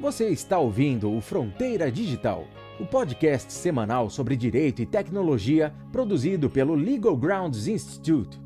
Você está ouvindo o Fronteira Digital, o podcast semanal sobre direito e tecnologia produzido pelo Legal Grounds Institute.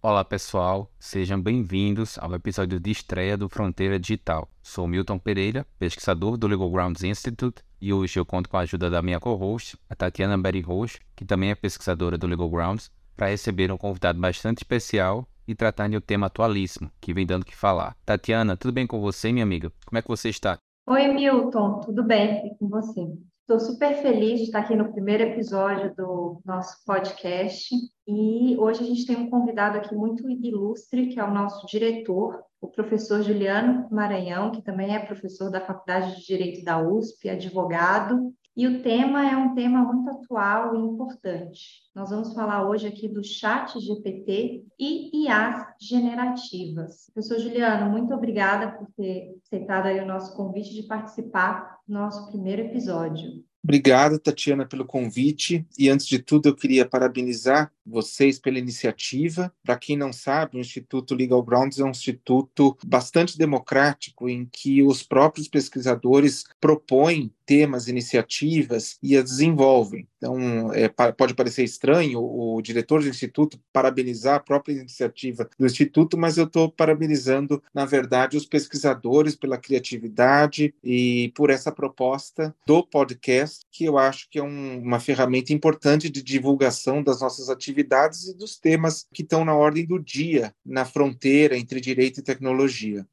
Olá pessoal, sejam bem-vindos ao episódio de estreia do Fronteira Digital. Sou Milton Pereira, pesquisador do Legal Grounds Institute, e hoje eu conto com a ajuda da minha co-host, a Tatiana Berry Roche, que também é pesquisadora do Legal Grounds, para receber um convidado bastante especial e tratar de um tema atualíssimo, que vem dando o que falar. Tatiana, tudo bem com você, minha amiga? Como é que você está? Oi, Milton, tudo bem? E com você? Estou super feliz de estar aqui no primeiro episódio do nosso podcast e hoje a gente tem um convidado aqui muito ilustre, que é o nosso diretor, o professor Juliano Maranhão, que também é professor da Faculdade de Direito da USP, advogado e o tema é um tema muito atual e importante. Nós vamos falar hoje aqui do chat GPT e IAs generativas. Professor Juliano, muito obrigada por ter aceitado aí o nosso convite de participar do nosso primeiro episódio. Obrigado, Tatiana, pelo convite. E antes de tudo, eu queria parabenizar vocês pela iniciativa. Para quem não sabe, o Instituto Legal Grounds é um instituto bastante democrático em que os próprios pesquisadores propõem temas, iniciativas e as desenvolvem. Então, é, pode parecer estranho o diretor do Instituto parabenizar a própria iniciativa do Instituto, mas eu estou parabenizando, na verdade, os pesquisadores pela criatividade e por essa proposta do podcast, que eu acho que é um, uma ferramenta importante de divulgação das nossas atividades e dos temas que estão na ordem do dia, na fronteira entre direito e tecnologia.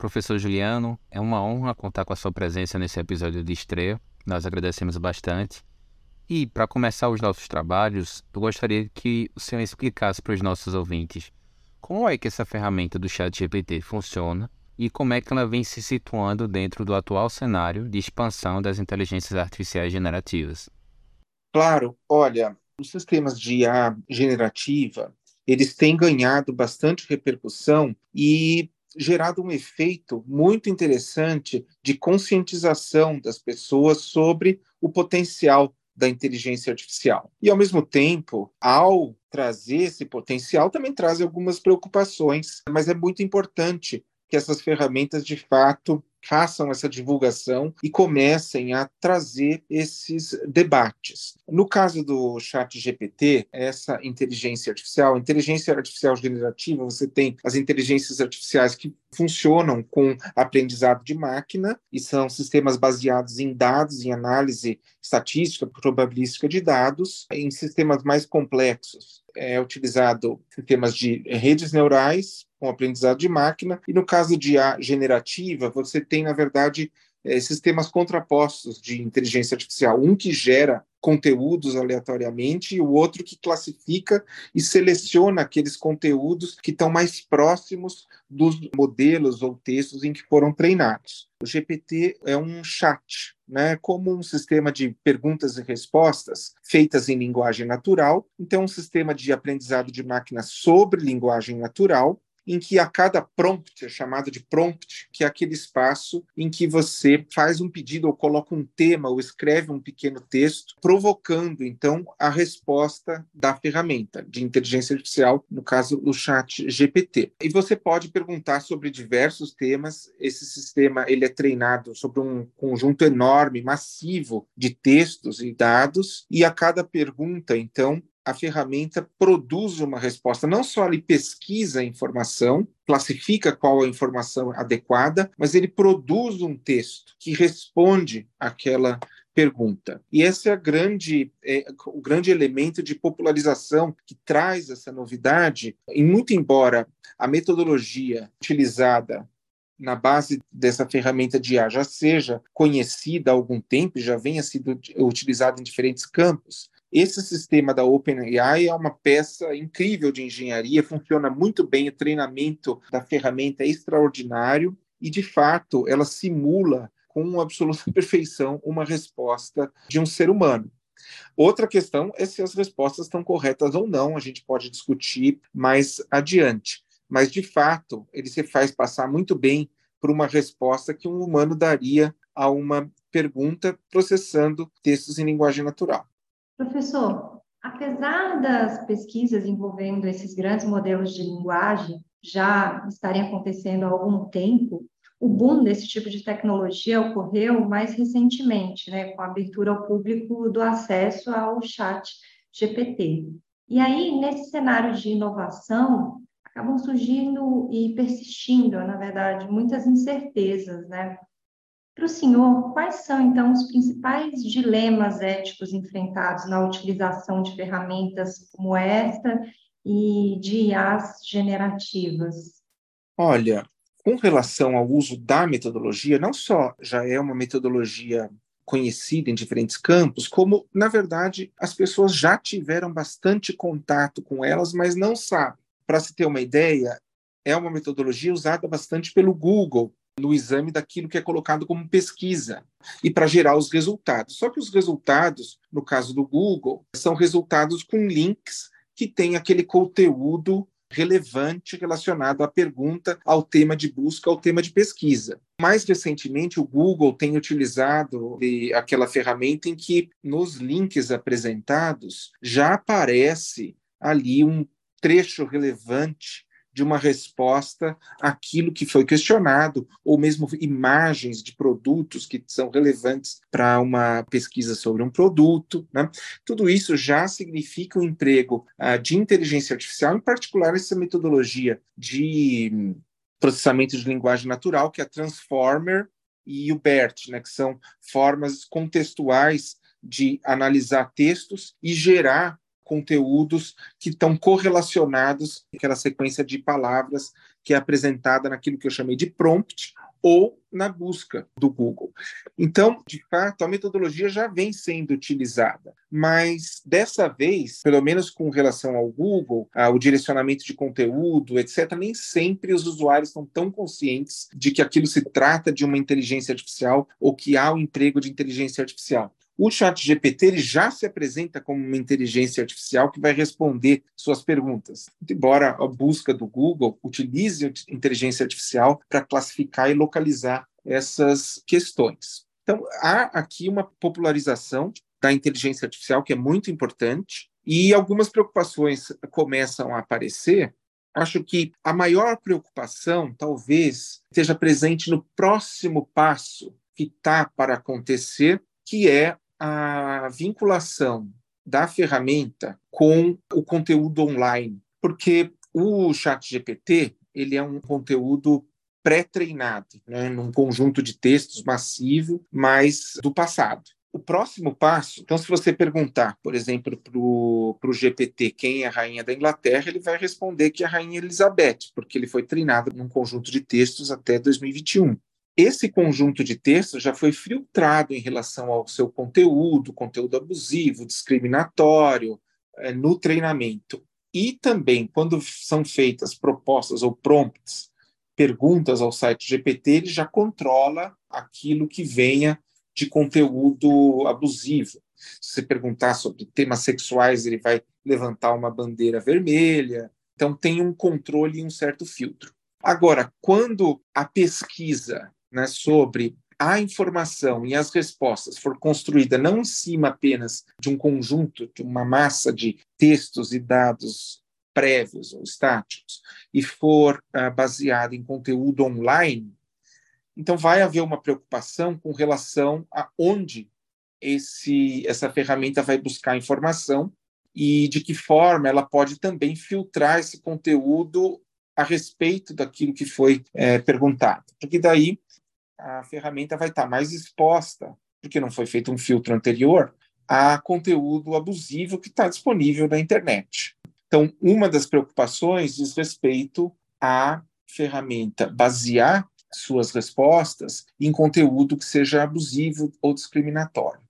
Professor Juliano, é uma honra contar com a sua presença nesse episódio de estreia. Nós agradecemos bastante. E, para começar os nossos trabalhos, eu gostaria que o senhor explicasse para os nossos ouvintes como é que essa ferramenta do Chat GPT funciona e como é que ela vem se situando dentro do atual cenário de expansão das inteligências artificiais generativas. Claro, olha, os sistemas de IA generativa, eles têm ganhado bastante repercussão e gerado um efeito muito interessante de conscientização das pessoas sobre o potencial da inteligência artificial. E, ao mesmo tempo, ao trazer esse potencial, também traz algumas preocupações, mas é muito importante que essas ferramentas, de fato, façam essa divulgação e comecem a trazer esses debates. No caso do chat GPT, essa inteligência artificial, inteligência artificial generativa, você tem as inteligências artificiais que funcionam com aprendizado de máquina e são sistemas baseados em dados, em análise estatística, probabilística de dados, em sistemas mais complexos. É utilizado sistemas de redes neurais com aprendizado de máquina, e no caso de IA generativa, você tem, na verdade, é, sistemas contrapostos de inteligência artificial, um que gera conteúdos aleatoriamente e o outro que classifica e seleciona aqueles conteúdos que estão mais próximos dos modelos ou textos em que foram treinados. O GPT é um chat, né, como um sistema de perguntas e respostas feitas em linguagem natural, então um sistema de aprendizado de máquina sobre linguagem natural, em que a cada prompt, é chamado de prompt, que é aquele espaço em que você faz um pedido ou coloca um tema ou escreve um pequeno texto, provocando então a resposta da ferramenta de inteligência artificial, no caso o chat GPT. E você pode perguntar sobre diversos temas. Esse sistema ele é treinado sobre um conjunto enorme, massivo de textos e dados, e a cada pergunta, então, a ferramenta produz uma resposta. Não só ele pesquisa a informação, classifica qual a informação adequada, mas ele produz um texto que responde àquela pergunta. E esse é, grande, é, o grande elemento de popularização que traz essa novidade, e muito embora a metodologia utilizada na base dessa ferramenta de IA já seja conhecida há algum tempo, já venha sido utilizada em diferentes campos, esse sistema da OpenAI é uma peça incrível de engenharia, funciona muito bem, o treinamento da ferramenta é extraordinário e, de fato, ela simula com absoluta perfeição uma resposta de um ser humano. Outra questão é se as respostas estão corretas ou não, a gente pode discutir mais adiante. Mas, de fato, ele se faz passar muito bem por uma resposta que um humano daria a uma pergunta processando textos em linguagem natural. Professor, apesar das pesquisas envolvendo esses grandes modelos de linguagem já estarem acontecendo há algum tempo, o boom desse tipo de tecnologia ocorreu mais recentemente, né, com a abertura ao público do acesso ao chat GPT. E aí, nesse cenário de inovação, acabam surgindo e persistindo, na verdade, muitas incertezas, né? Para o senhor, quais são, então, os principais dilemas éticos enfrentados na utilização de ferramentas como esta e de IAs generativas? Olha, com relação ao uso da metodologia, não só já é uma metodologia conhecida em diferentes campos, como, na verdade, as pessoas já tiveram bastante contato com elas, mas não sabem. Para se ter uma ideia, é uma metodologia usada bastante pelo Google no exame daquilo que é colocado como pesquisa e para gerar os resultados. Só que os resultados, no caso do Google, são resultados com links que têm aquele conteúdo relevante relacionado à pergunta, ao tema de busca, ao tema de pesquisa. Mais recentemente, o Google tem utilizado aquela ferramenta em que nos links apresentados já aparece ali um trecho relevante de uma resposta àquilo que foi questionado, ou mesmo imagens de produtos que são relevantes para uma pesquisa sobre um produto. Né? Tudo isso já significa o um emprego uh, de inteligência artificial, em particular essa metodologia de processamento de linguagem natural, que é a Transformer e o BERT, né, que são formas contextuais de analisar textos e gerar conteúdos que estão correlacionados com aquela sequência de palavras que é apresentada naquilo que eu chamei de prompt ou na busca do Google. Então, de fato, a metodologia já vem sendo utilizada, mas dessa vez, pelo menos com relação ao Google, ao direcionamento de conteúdo, etc., nem sempre os usuários estão tão conscientes de que aquilo se trata de uma inteligência artificial ou que há o um emprego de inteligência artificial. O chat GPT ele já se apresenta como uma inteligência artificial que vai responder suas perguntas. Embora a busca do Google utilize a inteligência artificial para classificar e localizar essas questões. Então, há aqui uma popularização da inteligência artificial que é muito importante e algumas preocupações começam a aparecer. Acho que a maior preocupação talvez esteja presente no próximo passo que está para acontecer, que é a vinculação da ferramenta com o conteúdo online, porque o Chat GPT ele é um conteúdo pré-treinado, né, num conjunto de textos massivo, mas do passado. O próximo passo, então, se você perguntar, por exemplo, para o GPT quem é a rainha da Inglaterra, ele vai responder que é a rainha Elizabeth, porque ele foi treinado num conjunto de textos até 2021. Esse conjunto de textos já foi filtrado em relação ao seu conteúdo, conteúdo abusivo, discriminatório, é, no treinamento. E também, quando são feitas propostas ou prompts, perguntas ao site GPT, ele já controla aquilo que venha de conteúdo abusivo. Se você perguntar sobre temas sexuais, ele vai levantar uma bandeira vermelha. Então, tem um controle e um certo filtro. Agora, quando a pesquisa né, sobre a informação e as respostas for construída não em cima apenas de um conjunto, de uma massa de textos e dados prévios ou estáticos, e for uh, baseada em conteúdo online, então vai haver uma preocupação com relação a onde esse, essa ferramenta vai buscar informação e de que forma ela pode também filtrar esse conteúdo a respeito daquilo que foi é, perguntado. Porque daí a ferramenta vai estar mais exposta, porque não foi feito um filtro anterior, a conteúdo abusivo que está disponível na internet. Então, uma das preocupações diz respeito à ferramenta basear suas respostas em conteúdo que seja abusivo ou discriminatório.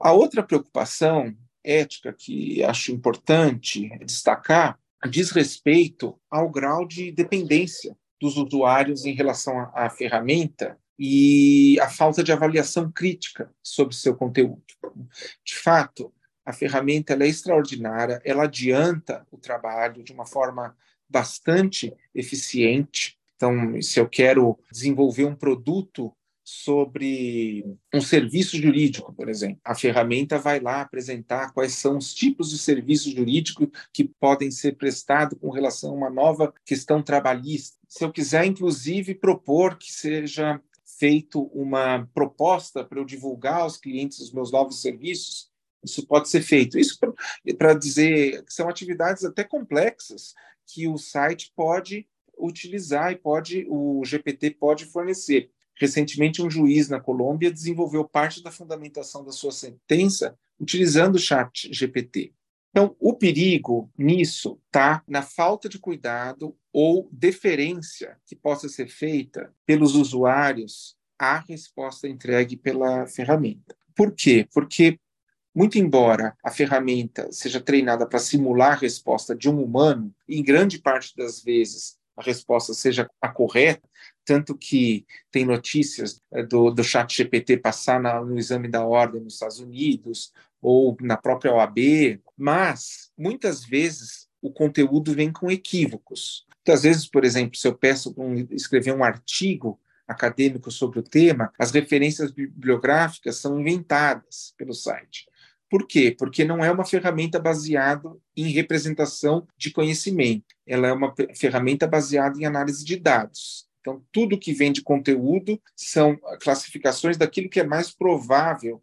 A outra preocupação ética que acho importante destacar diz respeito ao grau de dependência dos usuários em relação à, ferramenta e a falta de avaliação crítica sobre seu conteúdo. De fato, a ferramenta é extraordinária, ela adianta o trabalho de uma forma bastante eficiente. Então, se eu quero desenvolver um produto sobre um serviço jurídico, por exemplo. A ferramenta vai lá apresentar quais são os tipos de serviço jurídico que podem ser prestados com relação a uma nova questão trabalhista. Se eu quiser, inclusive, propor que seja feito uma proposta para eu divulgar aos clientes os meus novos serviços, isso pode ser feito. Isso para dizer que são atividades até complexas que o site pode utilizar e pode o GPT pode fornecer. Recentemente, um juiz na Colômbia desenvolveu parte da fundamentação da sua sentença utilizando o chat GPT. Então, o perigo nisso está na falta de cuidado ou deferência que possa ser feita pelos usuários à resposta entregue pela ferramenta. Por quê? Porque, muito embora a ferramenta seja treinada para simular a resposta de um humano, em grande parte das vezes a resposta seja a correta, tanto que tem notícias eh, do, do chat GPT passar na, no exame da ordem nos Estados Unidos ou na própria OAB, mas muitas vezes o conteúdo vem com equívocos. Muitas vezes, por exemplo, se eu peço para um, escrever um artigo acadêmico sobre o tema, as referências bibliográficas são inventadas pelo site. Por quê? Porque não é uma ferramenta baseada em representação de conhecimento. Ela é uma ferramenta baseada em análise de dados. Então, tudo que vem de conteúdo são classificações daquilo que é mais provável,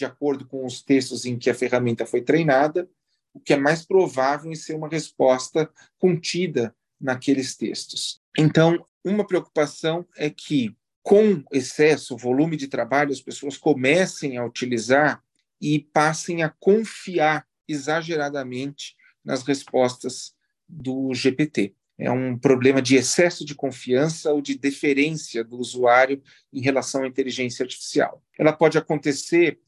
de acordo com os textos em que a ferramenta foi treinada, o que é mais provável em ser uma resposta contida naqueles textos. Então, uma preocupação é que, com excesso, volume de trabalho, as pessoas comecem a utilizar e passem a confiar exageradamente nas respostas do GPT é um problema de excesso de confiança ou de deferência do usuário em relação à inteligência artificial. Ela pode acontecer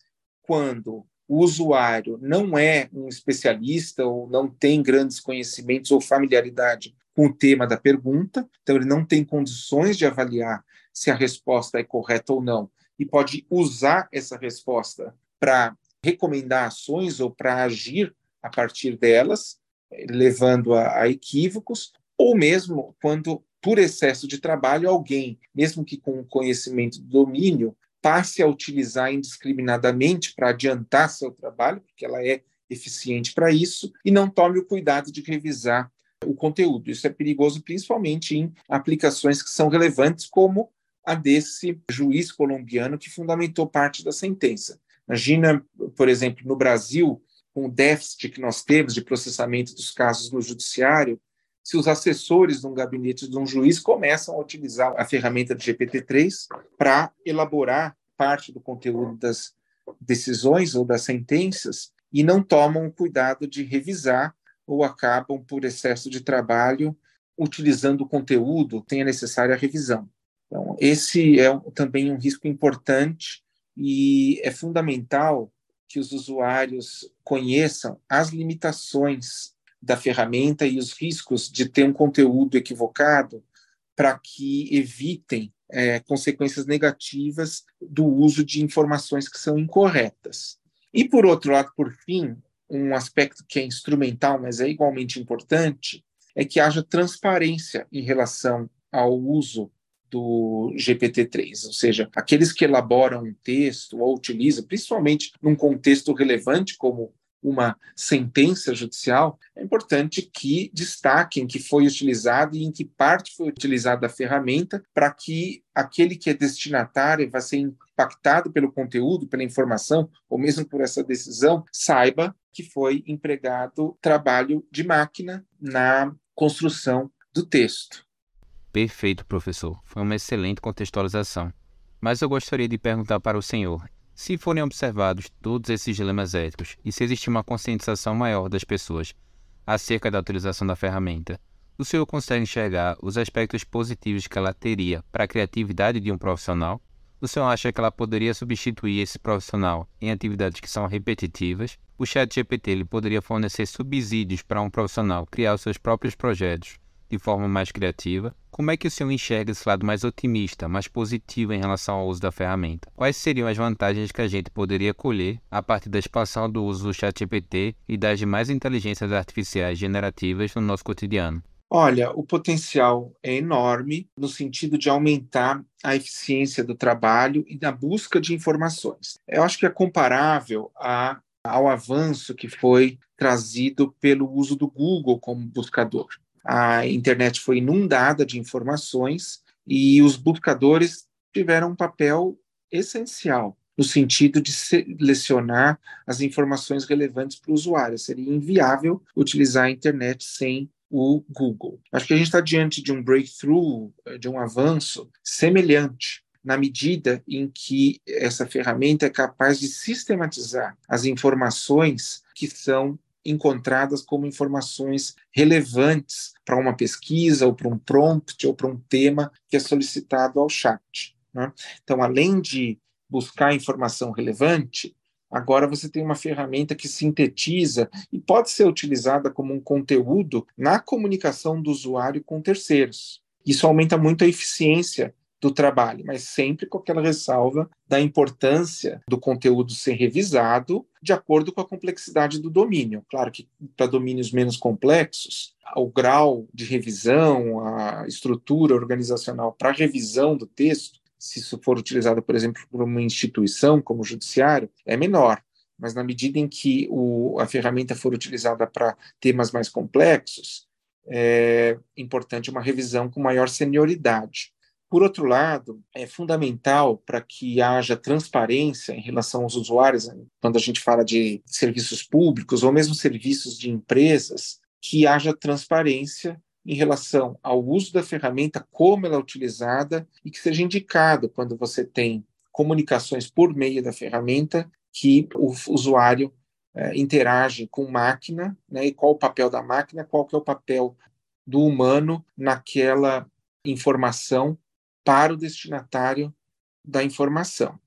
quando o usuário não é um especialista ou não tem grandes conhecimentos ou familiaridade com o tema da pergunta, então ele não tem condições de avaliar se a resposta é correta ou não e pode usar essa resposta para recomendar ações ou para agir a partir delas, levando a, a equívocos, ou mesmo quando, por excesso de trabalho, alguém, mesmo que com conhecimento do domínio, passe a utilizar indiscriminadamente para adiantar seu trabalho, porque ela é eficiente para isso, e não tome o cuidado de revisar o conteúdo. Isso é perigoso principalmente em aplicações que são relevantes, como a desse juiz colombiano que fundamentou parte da sentença. Imagina, por exemplo, no Brasil, com o déficit que nós temos de processamento dos casos no judiciário, se os assessores de um gabinete de um juiz começam a utilizar a ferramenta de GPT-3 para elaborar parte do conteúdo das decisões ou das sentenças e não tomam o cuidado de revisar ou acabam, por excesso de trabalho, utilizando o conteúdo, tem a necessária revisão. Então, esse é também um risco importante e é fundamental que os usuários conheçam as limitações da ferramenta e os riscos de ter um conteúdo equivocado para que evitem é, consequências negativas do uso de informações que são incorretas. E, por outro lado, por fim, um aspecto que é instrumental, mas é igualmente importante, é que haja transparência em relação ao uso do GPT-3, ou seja, aqueles que elaboram um texto ou utilizam, principalmente num contexto relevante como uma sentença judicial, é importante que destaquem que foi utilizado e em que parte foi utilizada a ferramenta para que aquele que é destinatário vai ser impactado pelo conteúdo, pela informação, ou mesmo por essa decisão, saiba que foi empregado trabalho de máquina na construção do texto. Perfeito, professor. Foi uma excelente contextualização. Mas eu gostaria de perguntar para o senhor: se forem observados todos esses dilemas éticos e se existir uma conscientização maior das pessoas acerca da utilização da ferramenta, o senhor consegue enxergar os aspectos positivos que ela teria para a criatividade de um profissional? O senhor acha que ela poderia substituir esse profissional em atividades que são repetitivas? O chat GPT ele poderia fornecer subsídios para um profissional criar os seus próprios projetos de forma mais criativa? Como é que o senhor enxerga esse lado mais otimista, mais positivo em relação ao uso da ferramenta? Quais seriam as vantagens que a gente poderia colher a partir da expansão do uso do ChatGPT e das demais inteligências artificiais generativas no nosso cotidiano? Olha, o potencial é enorme no sentido de aumentar a eficiência do trabalho e da busca de informações. Eu acho que é comparável a, ao avanço que foi trazido pelo uso do Google como buscador. A internet foi inundada de informações e os buscadores tiveram um papel essencial no sentido de selecionar as informações relevantes para o usuário. Seria inviável utilizar a internet sem o Google. Acho que a gente está diante de um breakthrough, eh, de um avanço semelhante na medida em que essa ferramenta é capaz de sistematizar as informações que são encontradas como informações relevantes para uma pesquisa, ou para um prompt, ou para um tema que é solicitado ao chat. Né? Então, além de buscar informação relevante, Agora você tem uma ferramenta que sintetiza e pode ser utilizada como um conteúdo na comunicação do usuário com terceiros. Isso aumenta muito a eficiência do trabalho, mas sempre com aquela ressalva da importância do conteúdo ser revisado de acordo com a complexidade do domínio. Claro que para domínios menos complexos, o grau de revisão, a estrutura organizacional para revisão do texto se isso for utilizado, por exemplo, por uma instituição como o judiciário, é menor. Mas na medida em que o, a ferramenta for utilizada para temas mais complexos, é importante uma revisão com maior senioridade. Por outro lado, é fundamental para que haja transparência em relação aos usuários, quando a gente fala de serviços públicos ou mesmo serviços de empresas, que haja transparência em relação ao uso da ferramenta, como ela é utilizada e que seja indicado quando você tem comunicações por meio da ferramenta que o usuário é, interage com máquina, né, e qual o papel da máquina, qual que é o papel do humano naquela informação para o destinatário da informação.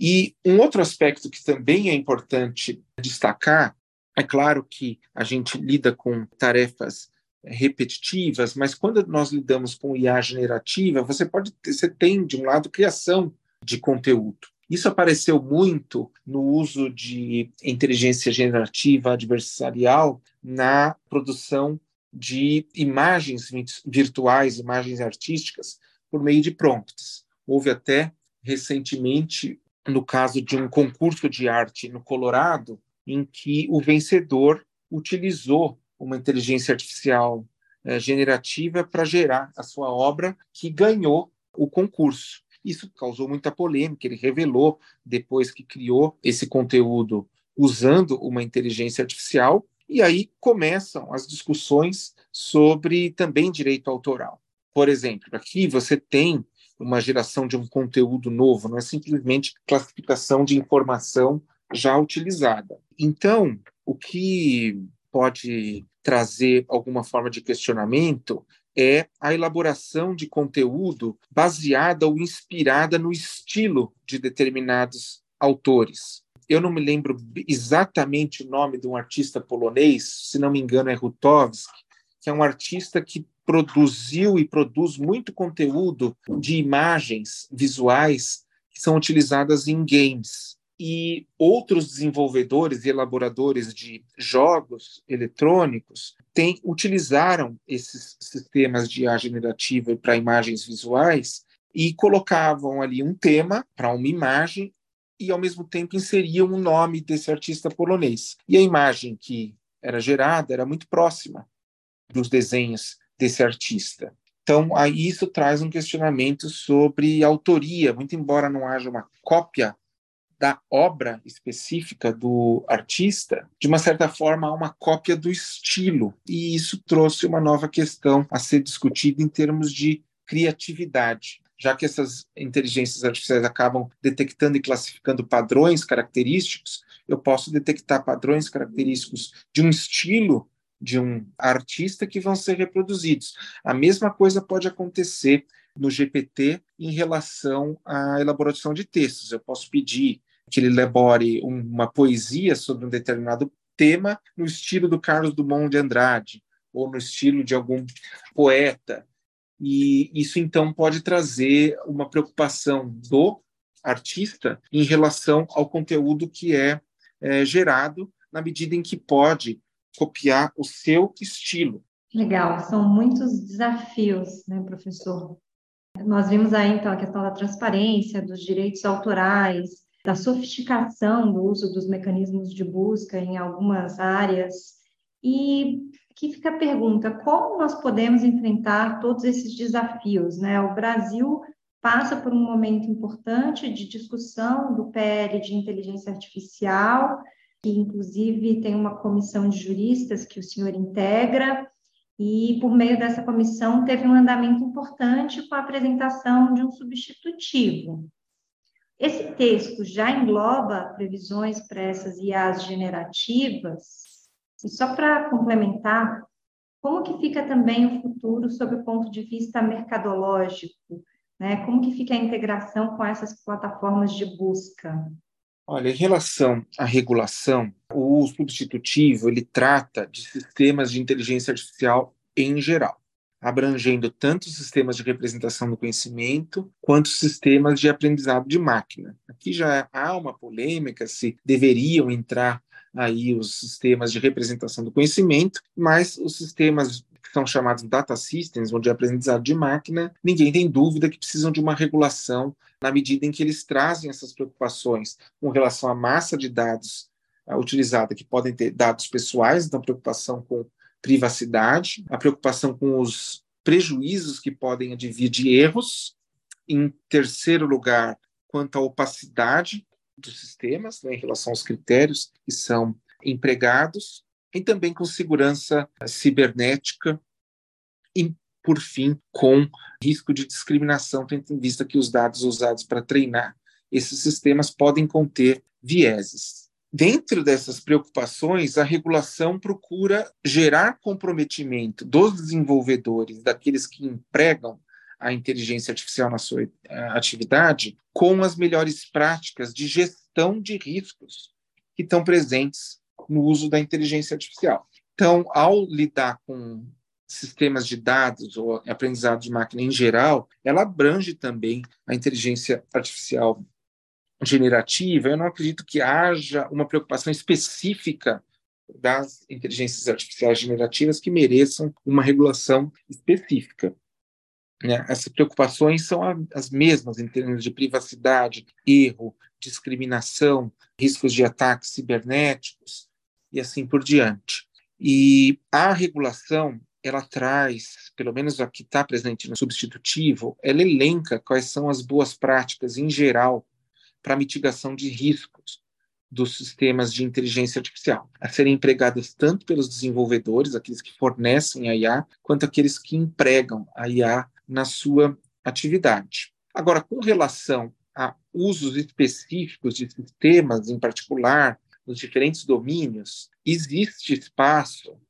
E um outro aspecto que também é importante destacar, é claro que a gente lida com tarefas repetitivas, mas quando nós lidamos com IA generativa, você pode ter, você tem de um lado criação de conteúdo. Isso apareceu muito no uso de inteligência generativa adversarial na produção de imagens virtuais, imagens artísticas, por meio de prompts. Houve até recentemente, no caso de um concurso de arte no Colorado, em que o vencedor utilizou uma inteligência artificial é, generativa para gerar a sua obra que ganhou o concurso. Isso causou muita polêmica. Ele revelou, depois que criou esse conteúdo usando uma inteligência artificial, e aí começam as discussões sobre também direito autoral. Por exemplo, aqui você tem uma geração de um conteúdo novo, não é simplesmente classificação de informação já utilizada. Então, o que pode trazer alguma forma de questionamento é a elaboração de conteúdo baseada ou inspirada no estilo de determinados autores. Eu não me lembro exatamente o nome de um artista polonês, se não me engano é Rutowski, que é um artista que produziu e produz muito conteúdo de imagens visuais que são utilizadas em games e outros desenvolvedores e elaboradores de jogos eletrônicos utilizaram esses sistemas de IA generativa para imagens visuais e colocavam ali um tema para uma imagem e, ao mesmo tempo, inseriam o nome desse artista polonês. E a imagem que era gerada era muito próxima dos desenhos desse artista. Então, aí isso traz um questionamento sobre autoria, muito embora não haja uma cópia da obra específica do artista, de uma certa forma, há uma cópia do estilo. E isso trouxe uma nova questão a ser discutida em termos de criatividade. Já que essas inteligências artificiais acabam detectando e classificando padrões característicos, eu posso detectar padrões característicos de um estilo de um artista que vão ser reproduzidos. A mesma coisa pode acontecer no GPT em relação à elaboração de textos. Eu posso pedir que ele elabore uma poesia sobre um determinado tema no estilo do Carlos Dumont de Andrade ou no estilo de algum poeta. E isso então pode trazer uma preocupação do artista em relação ao conteúdo que é, é gerado, na medida em que pode copiar o seu estilo. Legal, são muitos desafios, né, professor? Nós vimos aí, então, a questão da transparência, dos direitos autorais, da sofisticação do uso dos mecanismos de busca em algumas áreas. E que fica a pergunta: como nós podemos enfrentar todos esses desafios? Né? O Brasil passa por um momento importante de discussão do PL de inteligência artificial, que inclusive tem uma comissão de juristas que o senhor integra, e por meio dessa comissão teve um andamento importante com a apresentação de um substitutivo. Esse texto já engloba previsões para essas IAs generativas? E só para complementar, como que fica também o futuro sob o ponto de vista mercadológico? Né? Como que fica a integração com essas plataformas de busca? Olha, em relação à regulação, o substitutivo ele trata de sistemas de inteligência artificial em geral, abrangendo tanto sistemas de representação do conhecimento quanto sistemas de aprendizado de máquina. Aqui já há uma polêmica se deveriam entrar aí os sistemas de representação do conhecimento, mas os sistemas que são chamados data systems, onde é aprendizado de máquina, ninguém tem dúvida que precisam de uma regulação na medida em que eles trazem essas preocupações com relação à massa de dados uh, utilizada, que podem ter dados pessoais, então preocupação com privacidade, a preocupação com os prejuízos que podem advir de erros. Em terceiro lugar, quanto à opacidade dos sistemas, né, em relação aos critérios que são empregados, e também com segurança cibernética e, por fim, com risco de discriminação, tendo em vista que os dados usados para treinar esses sistemas podem conter vieses. Dentro dessas preocupações, a regulação procura gerar comprometimento dos desenvolvedores, daqueles que empregam a inteligência artificial na sua atividade, com as melhores práticas de gestão de riscos que estão presentes no uso da inteligência artificial. Então, ao lidar com sistemas de dados ou aprendizado de máquina em geral, ela abrange também a inteligência artificial generativa. Eu não acredito que haja uma preocupação específica das inteligências artificiais generativas que mereçam uma regulação específica. Né? Essas preocupações são as mesmas em termos de privacidade, erro, discriminação, riscos de ataques cibernéticos, e assim por diante. E a regulação, ela traz, pelo menos a que está presente no substitutivo, ela elenca quais são as boas práticas em geral para mitigação de riscos dos sistemas de inteligência artificial, a serem empregadas tanto pelos desenvolvedores, aqueles que fornecem a IA, quanto aqueles que empregam a IA na sua atividade. Agora, com relação a usos específicos de sistemas, em particular, nos diferentes domínios, existe espaço,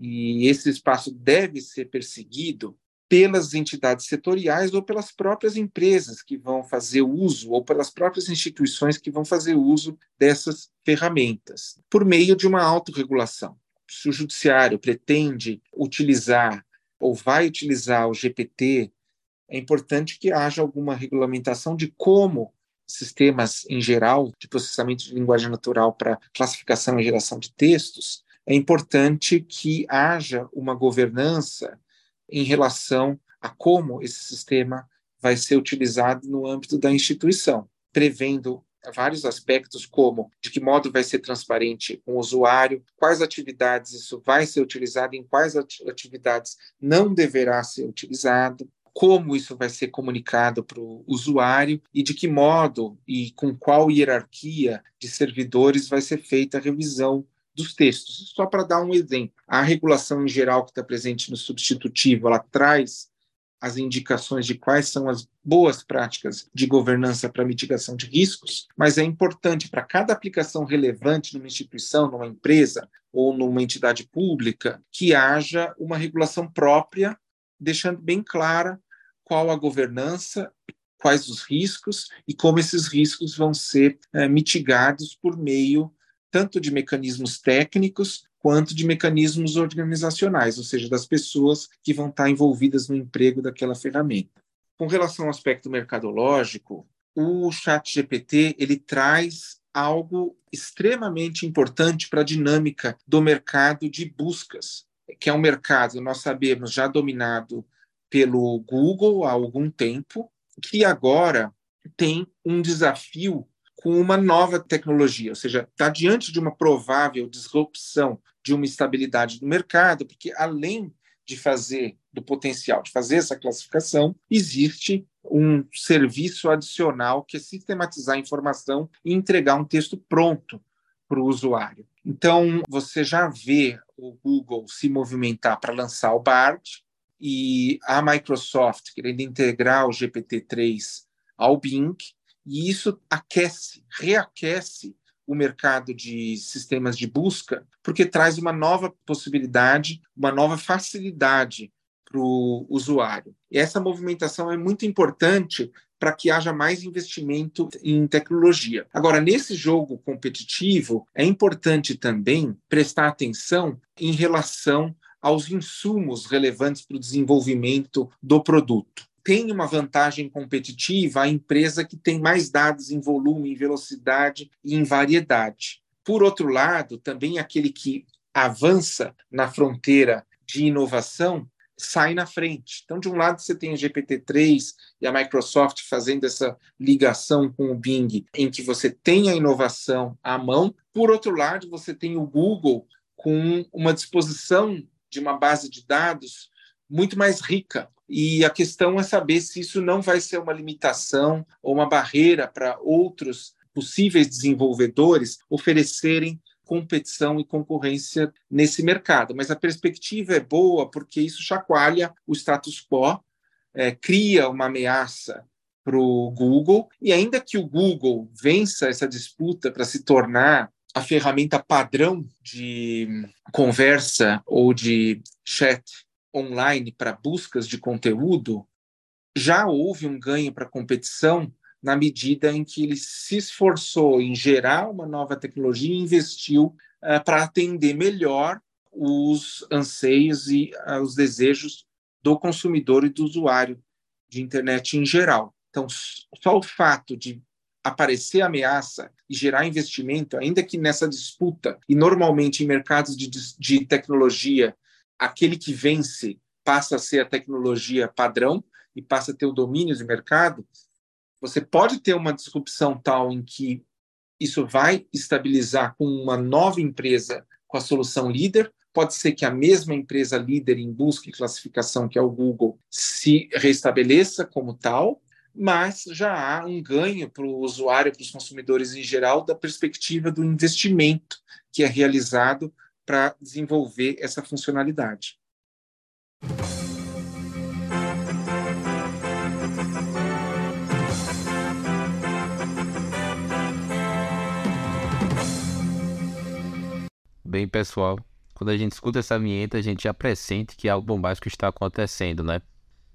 e esse espaço deve ser perseguido pelas entidades setoriais ou pelas próprias empresas que vão fazer uso, ou pelas próprias instituições que vão fazer uso dessas ferramentas, por meio de uma autorregulação. Se o judiciário pretende utilizar ou vai utilizar o GPT, é importante que haja alguma regulamentação de como sistemas em geral de processamento de linguagem natural para classificação e geração de textos, é importante que haja uma governança em relação a como esse sistema vai ser utilizado no âmbito da instituição, prevendo vários aspectos como de que modo vai ser transparente com o usuário, quais atividades isso vai ser utilizado, em quais atividades não deverá ser utilizado, como isso vai ser comunicado para o usuário e de que modo e com qual hierarquia de servidores vai ser feita a revisão dos textos. Só para dar um exemplo, a regulação em geral que está presente no substitutivo, ela traz as indicações de quais são as boas práticas de governança para mitigação de riscos, mas é importante para cada aplicação relevante numa instituição, numa empresa ou numa entidade pública, que haja uma regulação própria deixando bem clara qual a governança, quais os riscos e como esses riscos vão ser é, mitigados por meio tanto de mecanismos técnicos quanto de mecanismos organizacionais, ou seja, das pessoas que vão estar envolvidas no emprego daquela ferramenta. Com relação ao aspecto mercadológico, o Chat GPT ele traz algo extremamente importante para a dinâmica do mercado de buscas que é um mercado, nós sabemos, já dominado pelo Google há algum tempo, que agora tem um desafio com uma nova tecnologia, ou seja, está diante de uma provável disrupção de uma estabilidade do mercado, porque além de fazer do potencial de fazer essa classificação, existe um serviço adicional que é sistematizar a informação e entregar um texto pronto para o usuário. Então, você já vê o Google se movimentar para lançar o BART e a Microsoft querendo integrar o GPT-3 ao Bing, e isso aquece, reaquece o mercado de sistemas de busca, porque traz uma nova possibilidade, uma nova facilidade para o usuário. E essa movimentação é muito importante para que haja mais investimento em tecnologia. Agora, nesse jogo competitivo, é importante também prestar atenção em relação aos insumos relevantes para o desenvolvimento do produto. Tem uma vantagem competitiva a empresa que tem mais dados em volume, em velocidade e em variedade. Por outro lado, também aquele que avança na fronteira de inovação sai na frente. Então, de um lado, você tem a GPT-3 e a Microsoft fazendo essa ligação com o Bing, em que você tem a inovação à mão. Por outro lado, você tem o Google com uma disposição de uma base de dados muito mais rica. E a questão é saber se isso não vai ser uma limitação ou uma barreira para outros possíveis desenvolvedores oferecerem competição e concorrência nesse mercado. Mas a perspectiva é boa porque isso chacoalha o status quo, é, cria uma ameaça para o Google, e ainda que o Google vença essa disputa para se tornar a ferramenta padrão de conversa ou de chat online para buscas de conteúdo, já houve um ganho para a competição na medida em que ele se esforçou em gerar uma nova tecnologia e investiu uh, para atender melhor os anseios e uh, os desejos do consumidor e do usuário de internet em geral. Então, só o fato de aparecer ameaça e gerar investimento, ainda que nessa disputa, e normalmente em mercados de, de tecnologia, aquele que vence passa a ser a tecnologia padrão e passa a ter o domínio de mercado, você pode ter uma disrupção tal em que isso vai estabilizar com uma nova empresa com a solução líder. Pode ser que a mesma empresa líder em busca e classificação, que é o Google, se restabeleça como tal, mas já há um ganho para o usuário, para os consumidores em geral, da perspectiva do investimento que é realizado para desenvolver essa funcionalidade. Bem, pessoal, quando a gente escuta essa vinheta, a gente já pressente que algo bombástico está acontecendo, né?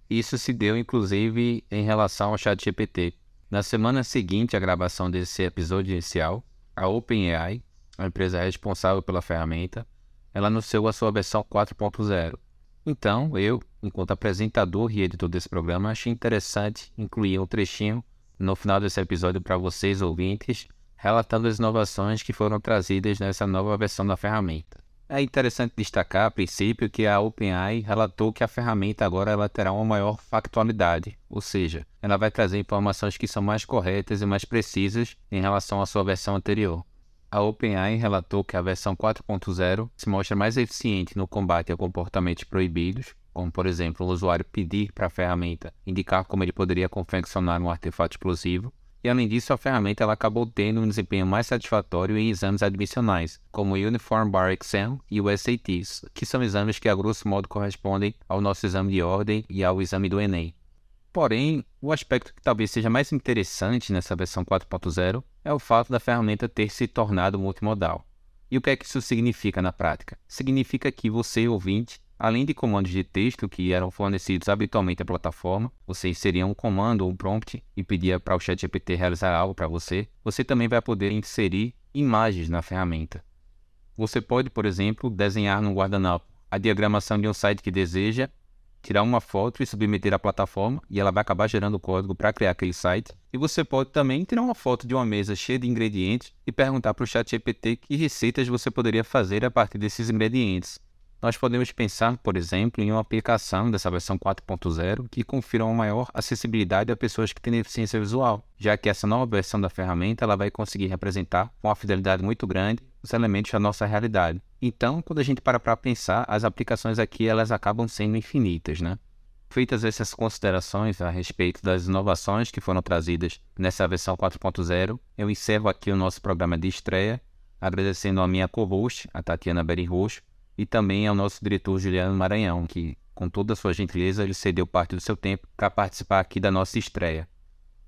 Isso se deu, inclusive, em relação ao chat GPT. Na semana seguinte à gravação desse episódio inicial, a OpenAI, a empresa responsável pela ferramenta, ela anunciou a sua versão 4.0. Então, eu, enquanto apresentador e editor desse programa, achei interessante incluir um trechinho no final desse episódio para vocês ouvintes relatando as inovações que foram trazidas nessa nova versão da ferramenta. É interessante destacar, a princípio, que a OpenAI relatou que a ferramenta agora ela terá uma maior factualidade, ou seja, ela vai trazer informações que são mais corretas e mais precisas em relação à sua versão anterior. A OpenAI relatou que a versão 4.0 se mostra mais eficiente no combate a comportamentos proibidos, como por exemplo o usuário pedir para a ferramenta indicar como ele poderia confeccionar um artefato explosivo, e além disso, a ferramenta ela acabou tendo um desempenho mais satisfatório em exames admissionais, como o Uniform Bar Exam e o SATs, que são exames que a grosso modo correspondem ao nosso exame de ordem e ao exame do Enem. Porém, o aspecto que talvez seja mais interessante nessa versão 4.0 é o fato da ferramenta ter se tornado multimodal. E o que é que isso significa na prática? Significa que você, ouvinte, Além de comandos de texto que eram fornecidos habitualmente à plataforma, você inseria um comando ou um prompt e pedia para o ChatGPT realizar algo para você, você também vai poder inserir imagens na ferramenta. Você pode, por exemplo, desenhar no guardanapo a diagramação de um site que deseja, tirar uma foto e submeter à plataforma, e ela vai acabar gerando o código para criar aquele site. E você pode também tirar uma foto de uma mesa cheia de ingredientes e perguntar para o ChatGPT que receitas você poderia fazer a partir desses ingredientes. Nós podemos pensar, por exemplo, em uma aplicação dessa versão 4.0 que confira uma maior acessibilidade a pessoas que têm deficiência visual, já que essa nova versão da ferramenta ela vai conseguir representar com uma fidelidade muito grande os elementos da nossa realidade. Então, quando a gente para para pensar, as aplicações aqui elas acabam sendo infinitas, né? Feitas essas considerações a respeito das inovações que foram trazidas nessa versão 4.0, eu encerro aqui o nosso programa de estreia, agradecendo a minha co-host, a Tatiana Beri Roxo, e também ao nosso diretor Juliano Maranhão, que, com toda a sua gentileza, ele cedeu parte do seu tempo para participar aqui da nossa estreia.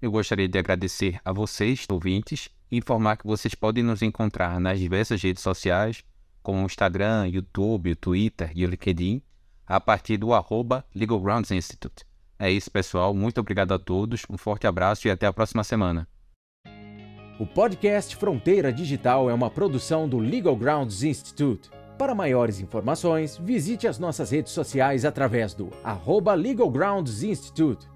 Eu gostaria de agradecer a vocês, ouvintes, e informar que vocês podem nos encontrar nas diversas redes sociais, como o Instagram, YouTube, Twitter e o LinkedIn, a partir do arroba Legal Grounds Institute. É isso, pessoal. Muito obrigado a todos, um forte abraço e até a próxima semana. O podcast Fronteira Digital é uma produção do Legal Grounds Institute. Para maiores informações, visite as nossas redes sociais através do arroba Legal Grounds Institute